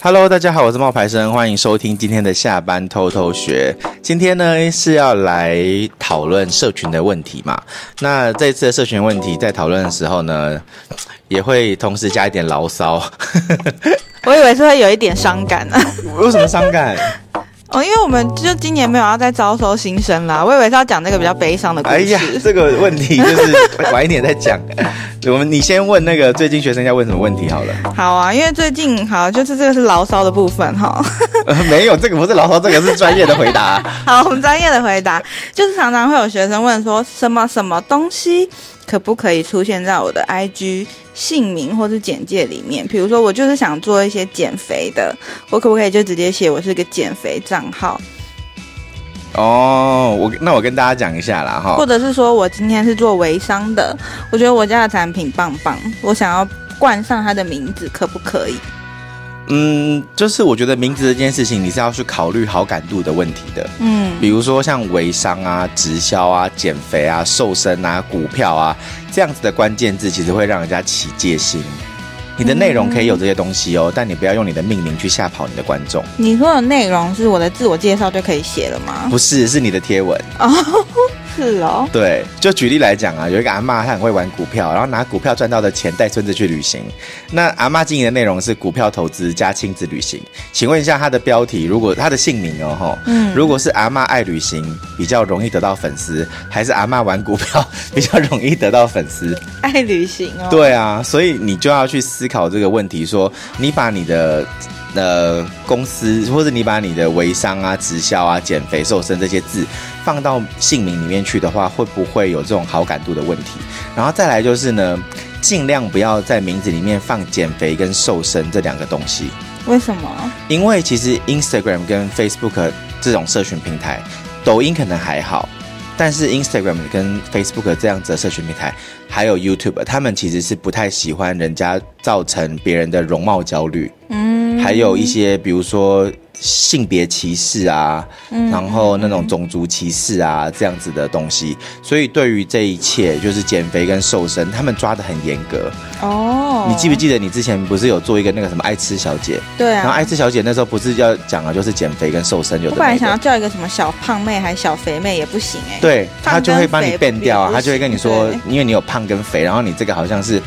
Hello，大家好，我是冒牌生，欢迎收听今天的下班偷偷学。今天呢是要来讨论社群的问题嘛？那这次的社群问题在讨论的时候呢，也会同时加一点牢骚。我以为是会有一点伤感呢、啊。为什么伤感？哦，因为我们就今年没有要再招收新生啦。我以为是要讲那个比较悲伤的故事。哎呀，这个问题就是 晚一点再讲。我们你先问那个最近学生要问什么问题好了。好啊，因为最近好就是这个是牢骚的部分哈。呃，没有，这个不是牢骚，这个是专业的回答。好，我们专业的回答就是常常会有学生问说什么什么东西可不可以出现在我的 IG 姓名或是简介里面？比如说我就是想做一些减肥的，我可不可以就直接写我是个减肥账号？哦，我那我跟大家讲一下啦哈，或者是说我今天是做微商的，我觉得我家的产品棒棒，我想要冠上它的名字，可不可以？嗯，就是我觉得名字这件事情，你是要去考虑好感度的问题的。嗯，比如说像微商啊、直销啊、减肥啊、瘦身啊、股票啊这样子的关键字，其实会让人家起戒心。你的内容可以有这些东西哦，但你不要用你的命名去吓跑你的观众。你说的内容是我的自我介绍就可以写了吗？不是，是你的贴文。哦。是哦，对，就举例来讲啊，有一个阿妈，她很会玩股票，然后拿股票赚到的钱带孙子去旅行。那阿妈经营的内容是股票投资加亲子旅行。请问一下，她的标题，如果她的姓名哦，吼，嗯，如果是阿妈爱旅行，比较容易得到粉丝，还是阿妈玩股票比较容易得到粉丝？爱旅行哦，对啊，所以你就要去思考这个问题，说你把你的。呃，公司或者你把你的微商啊、直销啊、减肥瘦身这些字放到姓名里面去的话，会不会有这种好感度的问题？然后再来就是呢，尽量不要在名字里面放减肥跟瘦身这两个东西。为什么？因为其实 Instagram 跟 Facebook 这种社群平台，抖音可能还好，但是 Instagram 跟 Facebook 这样子的社群平台，还有 YouTube，他们其实是不太喜欢人家造成别人的容貌焦虑。嗯。还有一些，比如说性别歧视啊，嗯、然后那种种族歧视啊，这样子的东西。所以对于这一切，就是减肥跟瘦身，他们抓的很严格。哦，你记不记得你之前不是有做一个那个什么爱吃小姐？对啊。然后爱吃小姐那时候不是要讲啊就是减肥跟瘦身有的。我本来想要叫一个什么小胖妹还是小肥妹也不行哎、欸。对，他就会帮你变掉啊，他就会跟你说，因为你有胖跟肥，然后你这个好像是。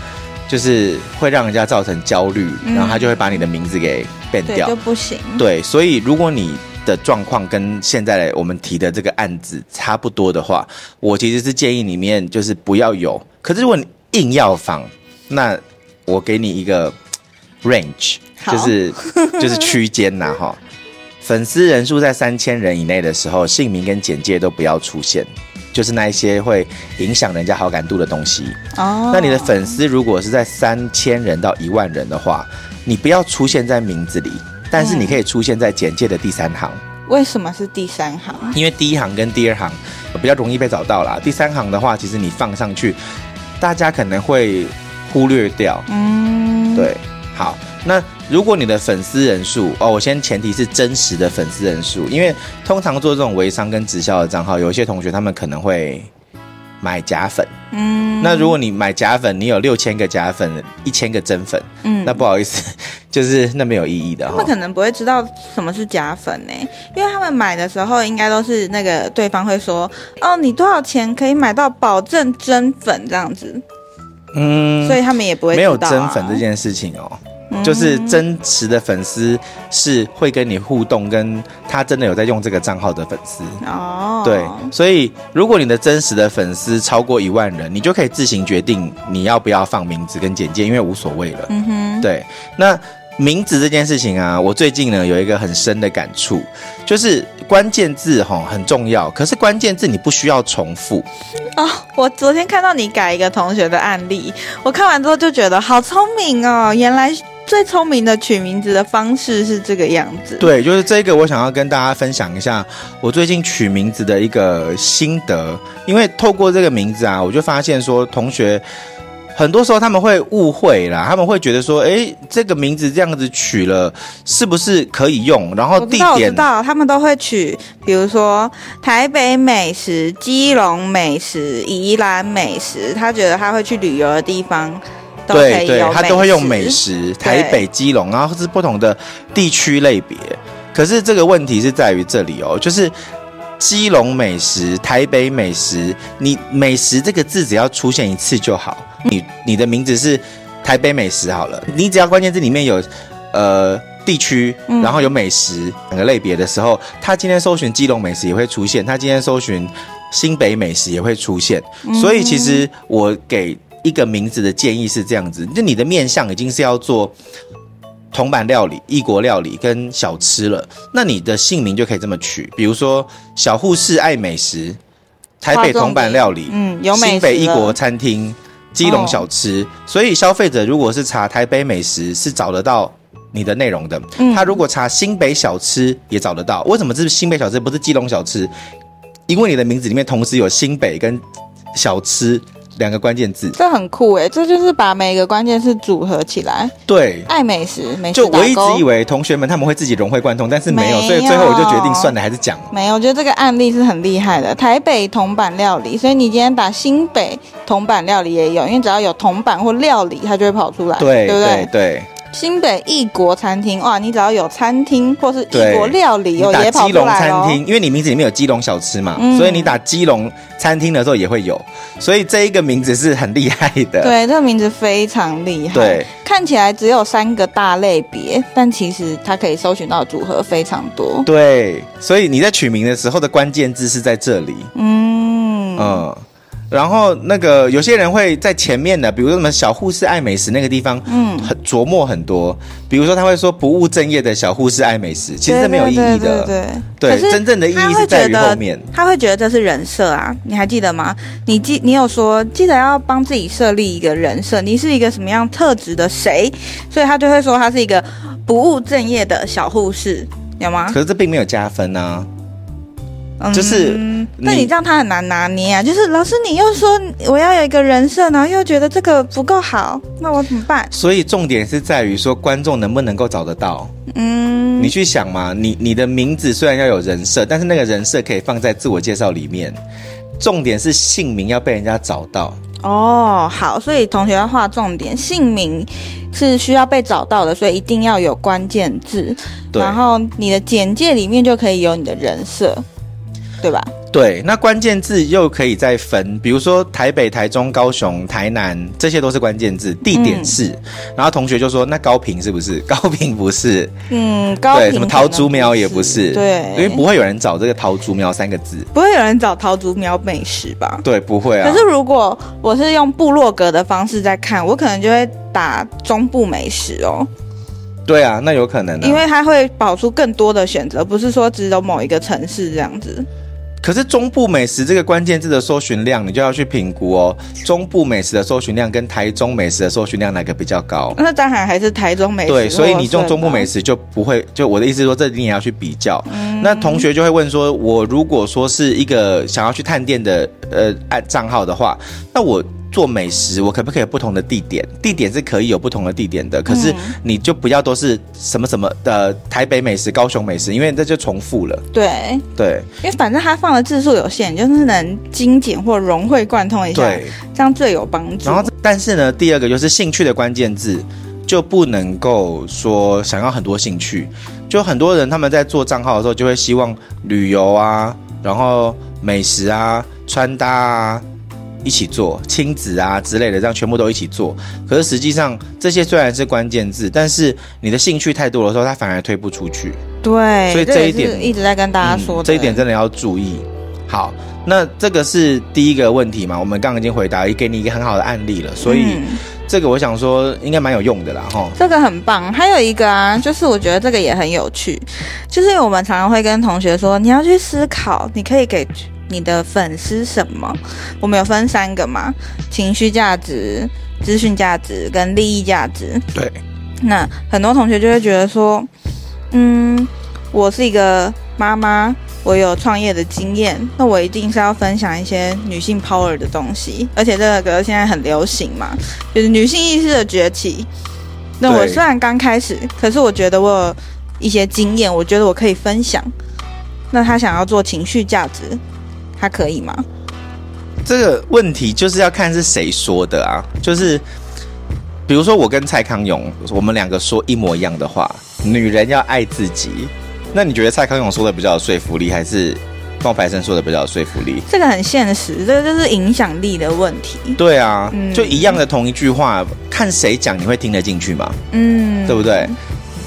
就是会让人家造成焦虑，然后他就会把你的名字给变掉，就不行。对，所以如果你的状况跟现在我们提的这个案子差不多的话，我其实是建议里面就是不要有。可是如果你硬要放，那我给你一个 range，就是 就是区间呐哈。粉丝人数在三千人以内的时候，姓名跟简介都不要出现。就是那一些会影响人家好感度的东西哦。Oh. 那你的粉丝如果是在三千人到一万人的话，你不要出现在名字里，但是你可以出现在简介的第三行。为什么是第三行？因为第一行跟第二行比较容易被找到啦。第三行的话，其实你放上去，大家可能会忽略掉。嗯，对，好。那如果你的粉丝人数哦，我先前提是真实的粉丝人数，因为通常做这种微商跟直销的账号，有一些同学他们可能会买假粉，嗯，那如果你买假粉，你有六千个假粉，一千个真粉，嗯，那不好意思，就是那没有意义的。他们可能不会知道什么是假粉呢，因为他们买的时候应该都是那个对方会说，哦，你多少钱可以买到保证真粉？这样子，嗯，所以他们也不会啊，没有真粉这件事情哦。就是真实的粉丝是会跟你互动，跟他真的有在用这个账号的粉丝哦。对，所以如果你的真实的粉丝超过一万人，你就可以自行决定你要不要放名字跟简介，因为无所谓了。嗯哼，对。那名字这件事情啊，我最近呢有一个很深的感触，就是关键字哈很重要，可是关键字你不需要重复。哦，我昨天看到你改一个同学的案例，我看完之后就觉得好聪明哦，原来。最聪明的取名字的方式是这个样子。对，就是这个，我想要跟大家分享一下我最近取名字的一个心得。因为透过这个名字啊，我就发现说，同学很多时候他们会误会啦，他们会觉得说，哎，这个名字这样子取了，是不是可以用？然后地点，我知道，他们都会取，比如说台北美食、基隆美食、宜兰美食，他觉得他会去旅游的地方。对对，他都会用美食，台北、基隆，然后是不同的地区类别。可是这个问题是在于这里哦，就是基隆美食、台北美食，你美食这个字只要出现一次就好。你你的名字是台北美食好了，你只要关键字里面有呃地区，然后有美食两个类别的时候，他今天搜寻基隆美食也会出现，他今天搜寻新北美食也会出现。所以其实我给一个名字的建议是这样子，就你的面相已经是要做。铜板料理、异国料理跟小吃了，那你的姓名就可以这么取，比如说小护士爱美食，台北铜板料理，嗯，有美食，新北异国餐厅，基隆小吃。哦、所以消费者如果是查台北美食，是找得到你的内容的。嗯、他如果查新北小吃，也找得到。为什么这是新北小吃，不是基隆小吃？因为你的名字里面同时有新北跟小吃。两个关键字，这很酷诶，这就是把每个关键字组合起来。对，爱美食，美食。就我一直以为同学们他们会自己融会贯通，但是没有，没有，所以最后我就决定算了，还是讲。没有，我觉得这个案例是很厉害的。台北铜板料理，所以你今天打新北铜板料理也有，因为只要有铜板或料理，它就会跑出来，对，对不对？对。对新北异国餐厅哇，你只要有餐厅或是异国料理，有也。基隆餐厅，因为你名字里面有基隆小吃嘛，嗯、所以你打基隆餐厅的时候也会有，所以这一个名字是很厉害的。对，这个名字非常厉害。对，看起来只有三个大类别，但其实它可以搜寻到组合非常多。对，所以你在取名的时候的关键字是在这里。嗯嗯。然后那个有些人会在前面的，比如说什么小护士爱美食那个地方，嗯，很琢磨很多。比如说他会说不务正业的小护士爱美食，其实是没有意义的。对对，对，对，对，真正的意义是在于后面。他会觉得这是人设啊，你还记得吗？你记你有说记得要帮自己设立一个人设，你是一个什么样特质的谁？所以他就会说他是一个不务正业的小护士，有吗？可是这并没有加分啊。就是，那你这样他很难拿捏啊。就是老师，你又说我要有一个人设，然后又觉得这个不够好，那我怎么办？所以重点是在于说观众能不能够找得到。嗯，你去想嘛，你你的名字虽然要有人设，但是那个人设可以放在自我介绍里面。重点是姓名要被人家找到。哦，好，所以同学要画重点，姓名是需要被找到的，所以一定要有关键字。对，然后你的简介里面就可以有你的人设。对吧？对，那关键字又可以再分，比如说台北、台中、高雄、台南，这些都是关键字。地点是，嗯、然后同学就说：“那高屏是不是？高屏不是。”嗯，高屏对，什么桃竹苗也不是。对，因为不会有人找这个桃竹苗三个字，不会有人找桃竹苗美食吧？对，不会啊。可是如果我是用部落格的方式在看，我可能就会打中部美食哦。对啊，那有可能、啊，因为它会保出更多的选择，不是说只有某一个城市这样子。可是中部美食这个关键字的搜寻量，你就要去评估哦。中部美食的搜寻量跟台中美食的搜寻量哪个比较高？那当然还是台中美食。对，所以你用中部美食就不会。就我的意思说，这你也要去比较。嗯。那同学就会问说，我如果说是一个想要去探店的呃按账号的话，那我。做美食，我可不可以有不同的地点？地点是可以有不同的地点的，可是你就不要都是什么什么的台北美食、高雄美食，因为这就重复了。对对，因为反正它放的字数有限，就是能精简或融会贯通一下，对，这样最有帮助。然后，但是呢，第二个就是兴趣的关键字就不能够说想要很多兴趣，就很多人他们在做账号的时候就会希望旅游啊，然后美食啊，穿搭啊。一起做亲子啊之类的，这样全部都一起做。可是实际上，这些虽然是关键字，但是你的兴趣太多的时候，它反而推不出去。对，所以这一点一直在跟大家说、嗯，这一点真的要注意。好，那这个是第一个问题嘛？我们刚刚已经回答，也给你一个很好的案例了。所以、嗯、这个我想说应该蛮有用的啦，哈。这个很棒。还有一个啊，就是我觉得这个也很有趣，就是我们常常会跟同学说，你要去思考，你可以给。你的粉丝什么？我们有分三个嘛？情绪价值、资讯价值跟利益价值。对。那很多同学就会觉得说，嗯，我是一个妈妈，我有创业的经验，那我一定是要分享一些女性 power 的东西，而且这个现在很流行嘛，就是女性意识的崛起。那我虽然刚开始，可是我觉得我有一些经验，我觉得我可以分享。那他想要做情绪价值。他可以吗？这个问题就是要看是谁说的啊。就是比如说我跟蔡康永，我们两个说一模一样的话，女人要爱自己。那你觉得蔡康永说的比较有说服力，还是冒牌生说的比较有说服力？这个很现实，这个就是影响力的问题。对啊，嗯、就一样的同一句话，看谁讲你会听得进去吗？嗯，对不对？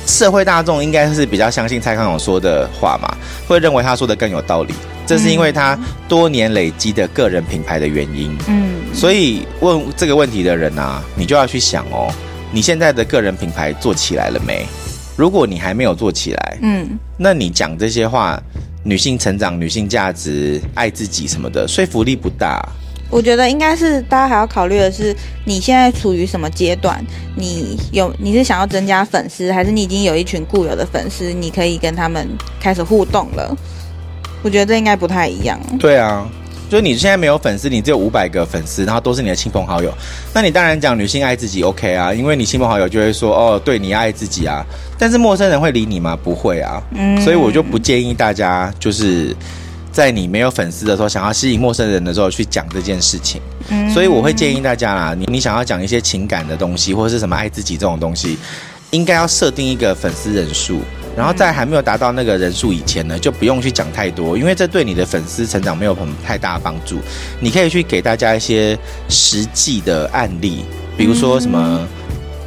社会大众应该是比较相信蔡康永说的话嘛，会认为他说的更有道理。这是因为他多年累积的个人品牌的原因。嗯，所以问这个问题的人啊，你就要去想哦，你现在的个人品牌做起来了没？如果你还没有做起来，嗯，那你讲这些话，女性成长、女性价值、爱自己什么的，说服力不大。我觉得应该是大家还要考虑的是，你现在处于什么阶段？你有你是想要增加粉丝，还是你已经有一群固有的粉丝，你可以跟他们开始互动了？我觉得这应该不太一样。对啊，就是你现在没有粉丝，你只有五百个粉丝，然后都是你的亲朋好友，那你当然讲女性爱自己 OK 啊，因为你亲朋好友就会说哦，对你爱自己啊。但是陌生人会理你吗？不会啊。嗯，所以我就不建议大家就是在你没有粉丝的时候，想要吸引陌生人的时候去讲这件事情。嗯，所以我会建议大家啦，你你想要讲一些情感的东西，或者是什么爱自己这种东西，应该要设定一个粉丝人数。然后在还没有达到那个人数以前呢，就不用去讲太多，因为这对你的粉丝成长没有很太大的帮助。你可以去给大家一些实际的案例，比如说什么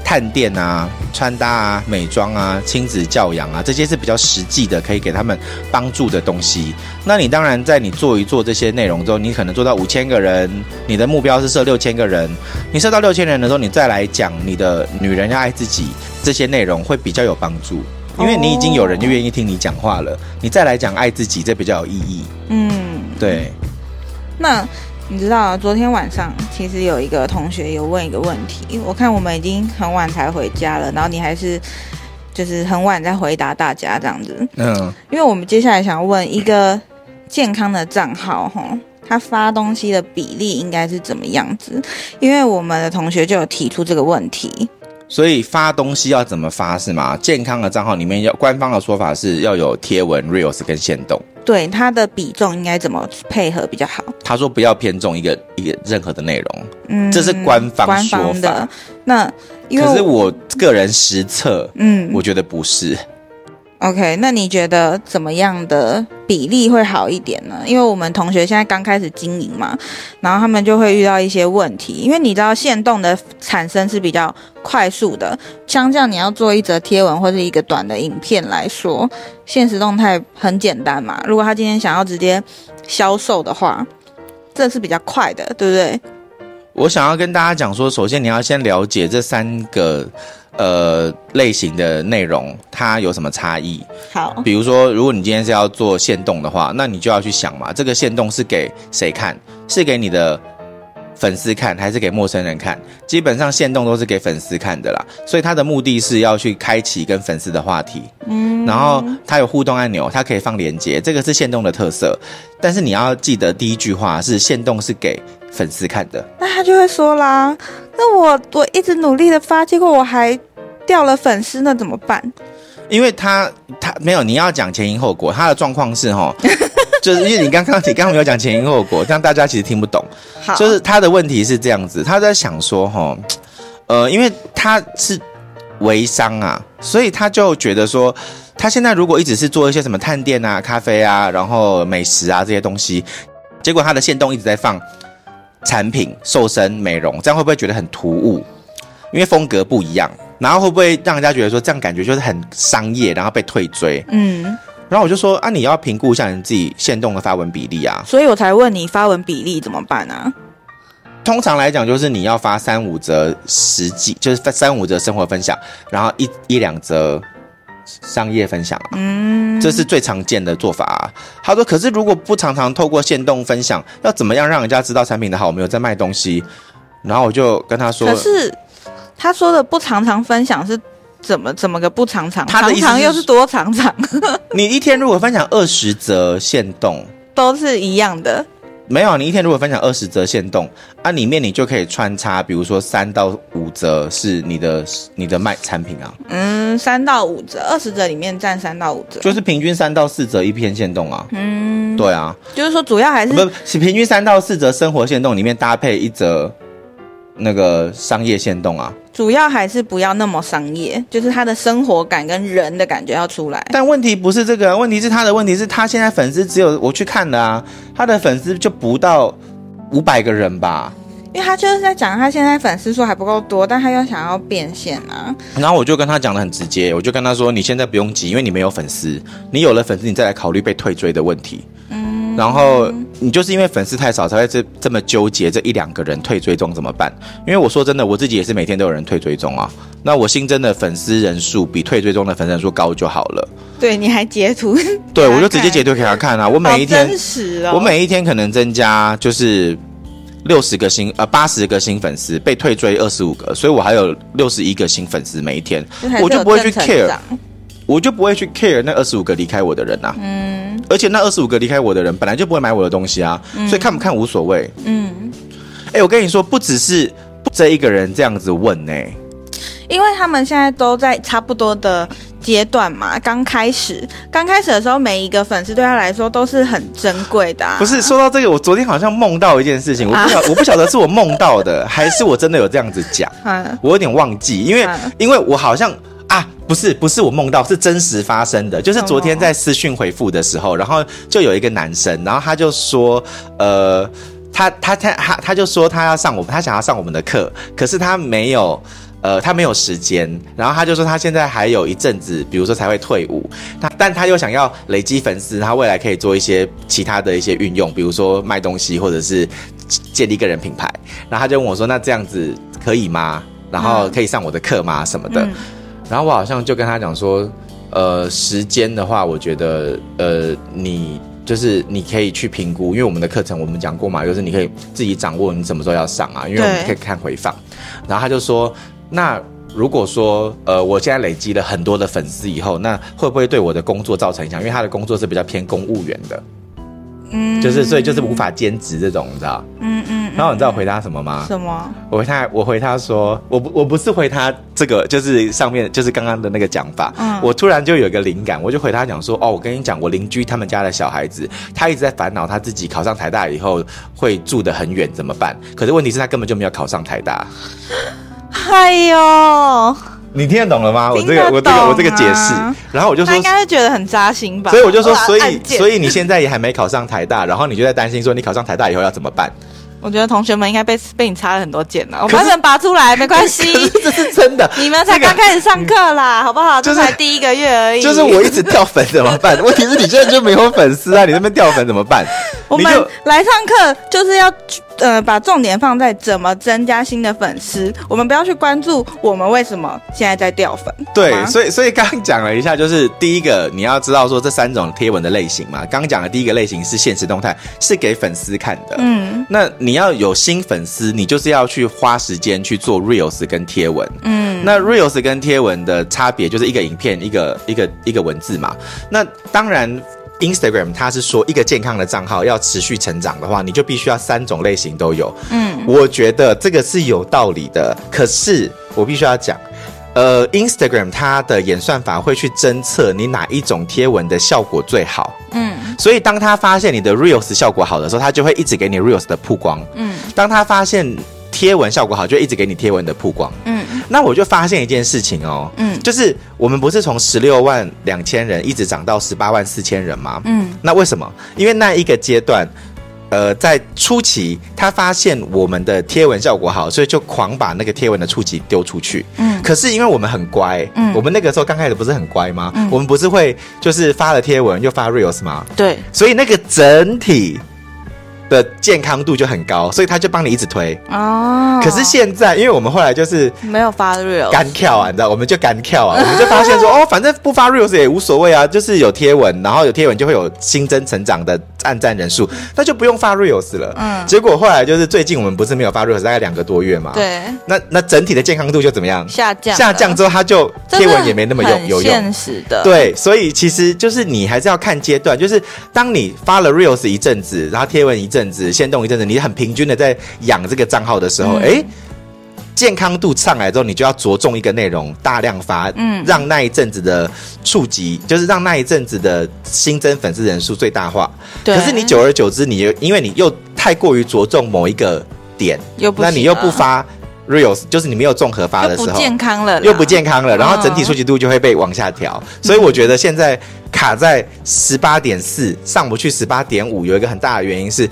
探店啊、穿搭啊、美妆啊、亲子教养啊，这些是比较实际的，可以给他们帮助的东西。那你当然在你做一做这些内容之后，你可能做到五千个人，你的目标是设六千个人，你设到六千人的时候，你再来讲你的女人要爱自己这些内容，会比较有帮助。因为你已经有人就愿意听你讲话了，你再来讲爱自己，这比较有意义。嗯，对。那你知道，昨天晚上其实有一个同学有问一个问题，我看我们已经很晚才回家了，然后你还是就是很晚在回答大家这样子。嗯，因为我们接下来想要问一个健康的账号，哈，他发东西的比例应该是怎么样子？因为我们的同学就有提出这个问题。所以发东西要怎么发是吗？健康的账号里面要官方的说法是要有贴文、reels 跟限动。对，它的比重应该怎么配合比较好？他说不要偏重一个一个任何的内容，嗯，这是官方说法。官方的。那因为可是我个人实测，嗯，我觉得不是。OK，那你觉得怎么样的比例会好一点呢？因为我们同学现在刚开始经营嘛，然后他们就会遇到一些问题。因为你知道限动的产生是比较快速的，相较你要做一则贴文或者一个短的影片来说，现实动态很简单嘛。如果他今天想要直接销售的话，这是比较快的，对不对？我想要跟大家讲说，首先你要先了解这三个。呃，类型的内容它有什么差异？好，比如说，如果你今天是要做限动的话，那你就要去想嘛，这个限动是给谁看？是给你的粉丝看，还是给陌生人看？基本上限动都是给粉丝看的啦，所以它的目的是要去开启跟粉丝的话题。嗯，然后它有互动按钮，它可以放链接，这个是限动的特色。但是你要记得第一句话是限动是给粉丝看的，那他就会说啦，那我我一直努力的发，结果我还。掉了粉丝，那怎么办？因为他他没有，你要讲前因后果。他的状况是哈，就是因为你刚刚你刚刚没有讲前因后果，这样大家其实听不懂。好，就是他的问题是这样子，他在想说哈，呃，因为他是微商啊，所以他就觉得说，他现在如果一直是做一些什么探店啊、咖啡啊，然后美食啊这些东西，结果他的线动一直在放产品、瘦身、美容，这样会不会觉得很突兀？因为风格不一样。然后会不会让人家觉得说这样感觉就是很商业，然后被退追？嗯，然后我就说啊，你要评估一下你自己限动的发文比例啊。所以我才问你发文比例怎么办啊？通常来讲，就是你要发三五则实际，就是三五则生活分享，然后一一两则商业分享啊。嗯，这是最常见的做法啊。他说，可是如果不常常透过限动分享，要怎么样让人家知道产品的好？我们有在卖东西。然后我就跟他说，可是。他说的不常常分享是怎么怎么个不常常？他的常常又是多常常？你一天如果分享二十则限动，都是一样的。没有，你一天如果分享二十则限动，啊，里面你就可以穿插，比如说三到五折是你的你的卖产品啊。嗯，三到五折，二十折里面占三到五折，就是平均三到四折一篇限动啊。嗯，对啊，就是说主要还是不是平均三到四折生活限动里面搭配一则。那个商业线动啊。主要还是不要那么商业，就是他的生活感跟人的感觉要出来。但问题不是这个，问题是他的问题是他现在粉丝只有我去看的啊，他的粉丝就不到五百个人吧。因为他就是在讲他现在粉丝数还不够多，但他又想要变现啊。然后我就跟他讲的很直接，我就跟他说：“你现在不用急，因为你没有粉丝，你有了粉丝，你再来考虑被退追的问题。”嗯然后你就是因为粉丝太少，才会这这么纠结这一两个人退追踪怎么办？因为我说真的，我自己也是每天都有人退追踪啊。那我新增的粉丝人数比退追踪的粉丝人数高就好了。对，你还截图？对，我就直接截图给他看啊。我每一天，真实哦，我每一天可能增加就是六十个新呃八十个新粉丝，被退追二十五个，所以我还有六十一个新粉丝每一天，我就不会去 care。我就不会去 care 那二十五个离开我的人呐、啊，嗯，而且那二十五个离开我的人本来就不会买我的东西啊，嗯、所以看不看无所谓，嗯，哎、欸，我跟你说，不只是这一个人这样子问呢、欸，因为他们现在都在差不多的阶段嘛，刚开始，刚开始的时候，每一个粉丝对他来说都是很珍贵的、啊。不是说到这个，我昨天好像梦到一件事情，我不晓、啊、我不晓得是我梦到的，还是我真的有这样子讲，啊、我有点忘记，因为、啊、因为我好像。啊，不是，不是我梦到，是真实发生的。就是昨天在私讯回复的时候，然后就有一个男生，然后他就说，呃，他他他他他就说他要上我们，他想要上我们的课，可是他没有，呃，他没有时间。然后他就说他现在还有一阵子，比如说才会退伍，他但他又想要累积粉丝，他未来可以做一些其他的一些运用，比如说卖东西或者是建立个人品牌。然后他就问我说，那这样子可以吗？然后可以上我的课吗？什么的？嗯然后我好像就跟他讲说，呃，时间的话，我觉得，呃，你就是你可以去评估，因为我们的课程我们讲过嘛，就是你可以自己掌握你什么时候要上啊，因为我们可以看回放。然后他就说，那如果说，呃，我现在累积了很多的粉丝以后，那会不会对我的工作造成影响？因为他的工作是比较偏公务员的。嗯，就是所以就是无法兼职这种，你知道？嗯嗯。然后你知道我回他什么吗？什么？我回他，我回他说，我不我不是回他这个，就是上面就是刚刚的那个讲法。嗯。我突然就有一个灵感，我就回他讲说，哦，我跟你讲，我邻居他们家的小孩子，他一直在烦恼他自己考上台大以后会住得很远怎么办？可是问题是，他根本就没有考上台大。哎呦！你听得懂了吗？我这个我这个我这个解释，然后我就说，他应该是觉得很扎心吧。所以我就说，所以所以你现在也还没考上台大，然后你就在担心说，你考上台大以后要怎么办？我觉得同学们应该被被你插了很多箭了，我把你们拔出来没关系。这是真的，你们才刚开始上课啦，好不好？这才第一个月而已。就是我一直掉粉怎么办？问题是你现在就没有粉丝啊，你那边掉粉怎么办？我们来上课就是要。呃，把重点放在怎么增加新的粉丝，我们不要去关注我们为什么现在在掉粉。对，所以 所以刚刚讲了一下，就是第一个你要知道说这三种贴文的类型嘛。刚刚讲的第一个类型是现实动态，是给粉丝看的。嗯，那你要有新粉丝，你就是要去花时间去做 reels 跟贴文。嗯，那 reels 跟贴文的差别就是一个影片，一个一个一个文字嘛。那当然。Instagram，它是说一个健康的账号要持续成长的话，你就必须要三种类型都有。嗯，我觉得这个是有道理的。可是我必须要讲，呃，Instagram 它的演算法会去侦测你哪一种贴文的效果最好。嗯，所以当他发现你的 Reels 效果好的时候，他就会一直给你 Reels 的曝光。嗯，当他发现贴文效果好，就一直给你贴文的曝光。嗯，那我就发现一件事情哦，嗯，就是我们不是从十六万两千人一直涨到十八万四千人吗？嗯，那为什么？因为那一个阶段，呃，在初期他发现我们的贴文效果好，所以就狂把那个贴文的触及丢出去。嗯，可是因为我们很乖，嗯，我们那个时候刚开始不是很乖吗？嗯，我们不是会就是发了贴文又发 Reels 吗？对，所以那个整体。的健康度就很高，所以他就帮你一直推哦。可是现在，因为我们后来就是没有发 reels 干跳啊，你知道，我们就干跳啊，我们就发现说，哦，反正不发 reels 也无所谓啊，就是有贴文，然后有贴文就会有新增成长的按赞人数，那就不用发 reels 了。嗯。结果后来就是最近我们不是没有发 reels 大概两个多月嘛？对。那那整体的健康度就怎么样？下降。下降之后，它就贴文也没那么有有用。现实的。对，所以其实就是你还是要看阶段，就是当你发了 reels 一阵子，然后贴文一阵。阵子先动一阵子，你很平均的在养这个账号的时候，哎、嗯，健康度上来之后，你就要着重一个内容，大量发，嗯，让那一阵子的触及，就是让那一阵子的新增粉丝人数最大化。对。可是你久而久之，你又因为你又太过于着重某一个点，又不那你又不发 Reels，就是你没有综合发的时候，不健康了，又不健康了，然后整体触及度就会被往下调。所以我觉得现在卡在十八点四上不去十八点五，有一个很大的原因是。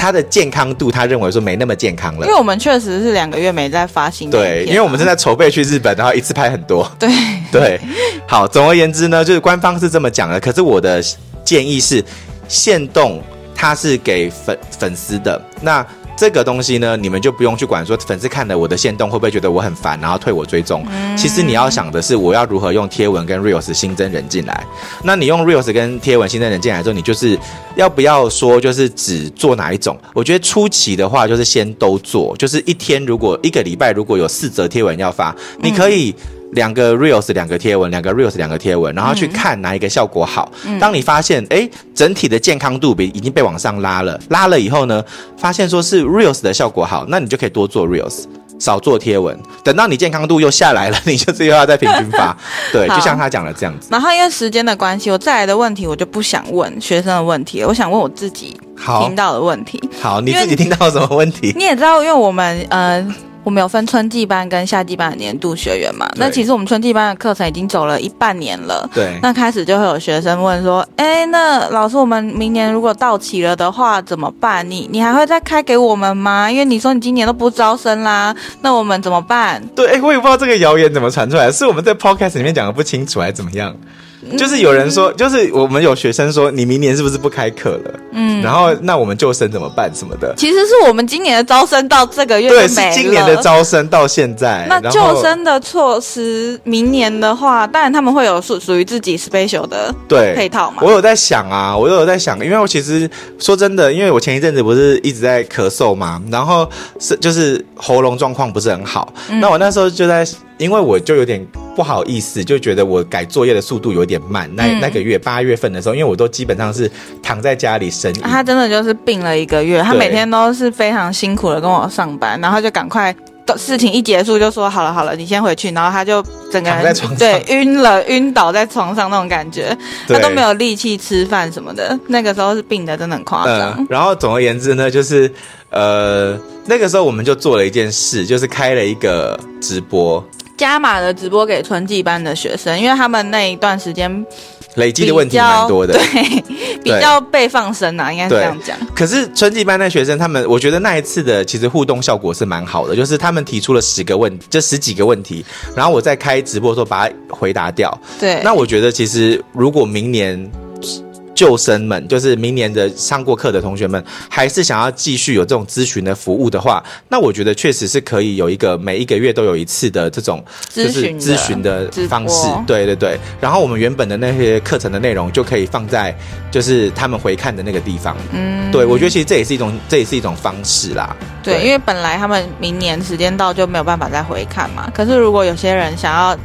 它的健康度，他认为说没那么健康了，因为我们确实是两个月没再发新的。对，因为我们正在筹备去日本，然后一次拍很多。对 对，好，总而言之呢，就是官方是这么讲的，可是我的建议是，限动它是给粉粉丝的那。这个东西呢，你们就不用去管说粉丝看了我的限动会不会觉得我很烦，然后退我追踪。嗯、其实你要想的是，我要如何用贴文跟 Reels 新增人进来。那你用 Reels 跟贴文新增人进来之后，你就是要不要说就是只做哪一种？我觉得初期的话就是先都做，就是一天如果一个礼拜如果有四则贴文要发，你可以。两个 reels 两个贴文，两个 reels 两个贴文，然后去看哪一个效果好。嗯、当你发现哎，整体的健康度比已经被往上拉了，拉了以后呢，发现说是 reels 的效果好，那你就可以多做 reels，少做贴文。等到你健康度又下来了，你就是又要再平均发。对，就像他讲的这样子。然后因为时间的关系，我再来的问题我就不想问学生的问题了，我想问我自己听到的问题。好，好，你自己听到什么问题？你也知道，因为我们呃。我们有分春季班跟夏季班的年度学员嘛？那其实我们春季班的课程已经走了一半年了。对。那开始就会有学生问说：“哎，那老师，我们明年如果到期了的话怎么办？你你还会再开给我们吗？因为你说你今年都不招生啦，那我们怎么办？”对，哎，我也不知道这个谣言怎么传出来，是我们在 podcast 里面讲的不清楚，还是怎么样？就是有人说，就是我们有学生说，你明年是不是不开课了？嗯，然后那我们救生怎么办？什么的？其实是我们今年的招生到这个月对，是今年的招生到现在。那救生的措施，明年的话，当然他们会有属属于自己 special 的对配套嘛。我有在想啊，我有在想，因为我其实说真的，因为我前一阵子不是一直在咳嗽嘛，然后是就是喉咙状况不是很好，嗯、那我那时候就在。因为我就有点不好意思，就觉得我改作业的速度有点慢。那那个月八月份的时候，因为我都基本上是躺在家里生。他真的就是病了一个月，他每天都是非常辛苦的跟我上班，然后就赶快事情一结束就说好了好了，你先回去。然后他就整个人在床上对晕了，晕倒在床上那种感觉，他都没有力气吃饭什么的。那个时候是病的真的很夸张。呃，然后总而言之呢，就是呃那个时候我们就做了一件事，就是开了一个直播。加码的直播给春季班的学生，因为他们那一段时间累积的问题蛮多的，对，比较被放生啊，应该是这样讲。可是春季班的学生，他们我觉得那一次的其实互动效果是蛮好的，就是他们提出了十个问题，就十几个问题，然后我在开直播的时候把它回答掉。对，那我觉得其实如果明年。旧生们，就是明年的上过课的同学们，还是想要继续有这种咨询的服务的话，那我觉得确实是可以有一个每一个月都有一次的这种就是咨询的方式。对对对，然后我们原本的那些课程的内容就可以放在就是他们回看的那个地方。嗯，对，我觉得其实这也是一种这也是一种方式啦。对，对，因为本来他们明年时间到就没有办法再回看嘛。可是如果有些人想要。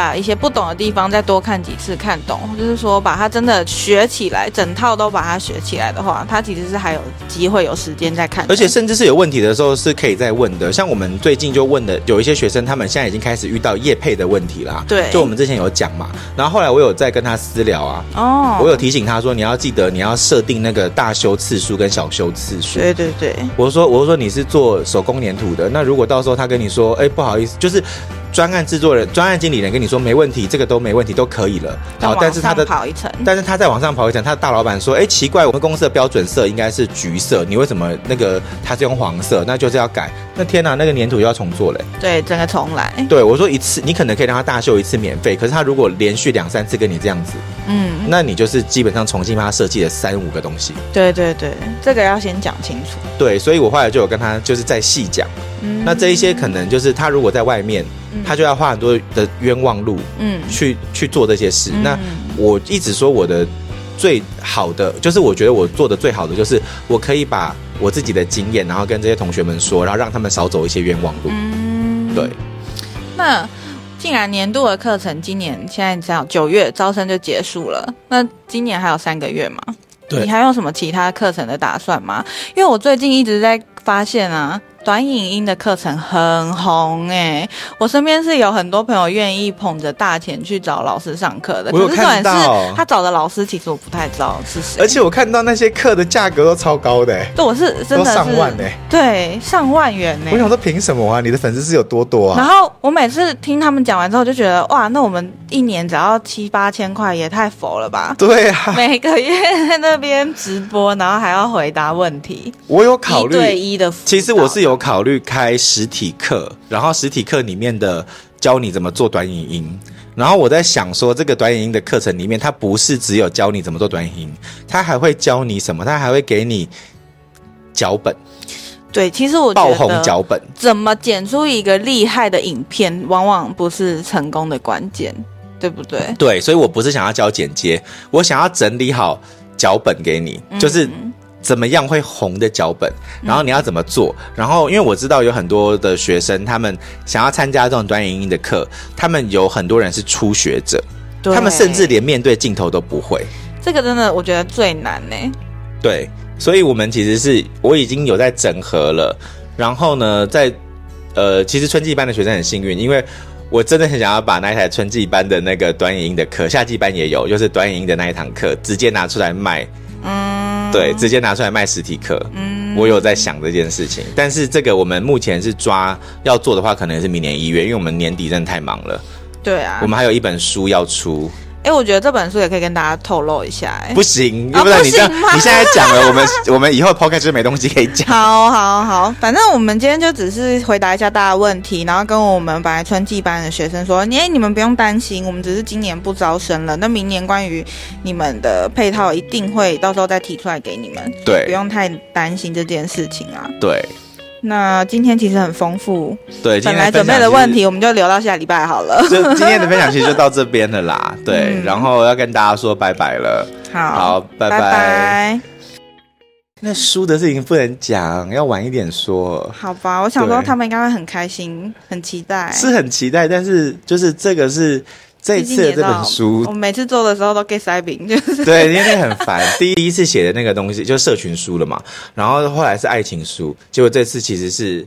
把一些不懂的地方再多看几次，看懂，就是说把它真的学起来，整套都把它学起来的话，它其实是还有机会有时间再看。而且甚至是有问题的时候是可以再问的。像我们最近就问的有一些学生，他们现在已经开始遇到业配的问题啦。对，就我们之前有讲嘛，然后后来我有在跟他私聊啊，哦，我有提醒他说，你要记得你要设定那个大修次数跟小修次数。对对对，我说我说你是做手工粘土的，那如果到时候他跟你说，哎，不好意思，就是。专案制作人、专案经理人跟你说没问题，这个都没问题，都可以了。好，但是他的跑一层，但是他在往上跑一层，他的大老板说：“哎，奇怪，我们公司的标准色应该是橘色，你为什么那个他是用黄色？那就是要改。那天哪，那个粘土又要重做嘞。对，整个重来。对，我说一次，你可能可以让他大秀一次免费，可是他如果连续两三次跟你这样子，嗯，那你就是基本上重新帮他设计了三五个东西。对对对，这个要先讲清楚。对，所以我后来就有跟他就是再细讲。嗯，那这一些可能就是他如果在外面。他就要花很多的冤枉路，嗯，去去做这些事。嗯、那我一直说我的最好的，就是我觉得我做的最好的，就是我可以把我自己的经验，然后跟这些同学们说，然后让他们少走一些冤枉路。嗯，对。那既然年度的课程今年现在只要九月招生就结束了，那今年还有三个月吗？对。你还有什么其他课程的打算吗？因为我最近一直在发现啊。短影音的课程很红哎、欸，我身边是有很多朋友愿意捧着大钱去找老师上课的。我有看到，可是重点是他找的老师其实我不太知道是谁。而且我看到那些课的价格都超高的、欸，对，我是真的是上万呢、欸，对，上万元呢、欸。我想说凭什么啊？你的粉丝是有多多啊？然后我每次听他们讲完之后，就觉得哇，那我们一年只要七八千块，也太佛了吧？对啊，每个月在那边直播，然后还要回答问题。我有考虑一对一的，其实我是有考虑开实体课，然后实体课里面的教你怎么做短影音。然后我在想说，这个短影音的课程里面，它不是只有教你怎么做短影音，它还会教你什么？它还会给你脚本。对，其实我觉得爆红脚本怎么剪出一个厉害的影片，往往不是成功的关键，对不对？对，所以我不是想要教剪接，我想要整理好脚本给你，嗯、就是。怎么样会红的脚本，然后你要怎么做？嗯、然后因为我知道有很多的学生，他们想要参加这种短影音的课，他们有很多人是初学者，他们甚至连面对镜头都不会。这个真的我觉得最难呢。对，所以我们其实是我已经有在整合了。然后呢，在呃，其实春季班的学生很幸运，因为我真的很想要把那一台春季班的那个短影音的课，夏季班也有，就是短影音的那一堂课，直接拿出来卖。嗯。对，直接拿出来卖实体课。嗯，我有在想这件事情，但是这个我们目前是抓要做的话，可能是明年一月，因为我们年底真的太忙了。对啊，我们还有一本书要出。哎，我觉得这本书也可以跟大家透露一下。哎，不行，要不然你这样，你现在讲了，我们 我们以后 podcast 就没东西可以讲。好好好，反正我们今天就只是回答一下大家问题，然后跟我们本来春季班的学生说，哎，你们不用担心，我们只是今年不招生了。那明年关于你们的配套，一定会到时候再提出来给你们。对，不用太担心这件事情啊。对。那今天其实很丰富，对，本来准备的问题我们就留到下礼拜好了。就今天的分享其实就到这边了啦，对，嗯、然后要跟大家说拜拜了，好，好，拜拜。拜拜。那输的事情不能讲，要晚一点说。好吧，我想说他们应该会很开心，很期待，是很期待，但是就是这个是。这一次的这本书，我每次做的时候都 get 塞饼，就是对，因为很烦。第一次写的那个东西就是社群书了嘛，然后后来是爱情书，结果这次其实是。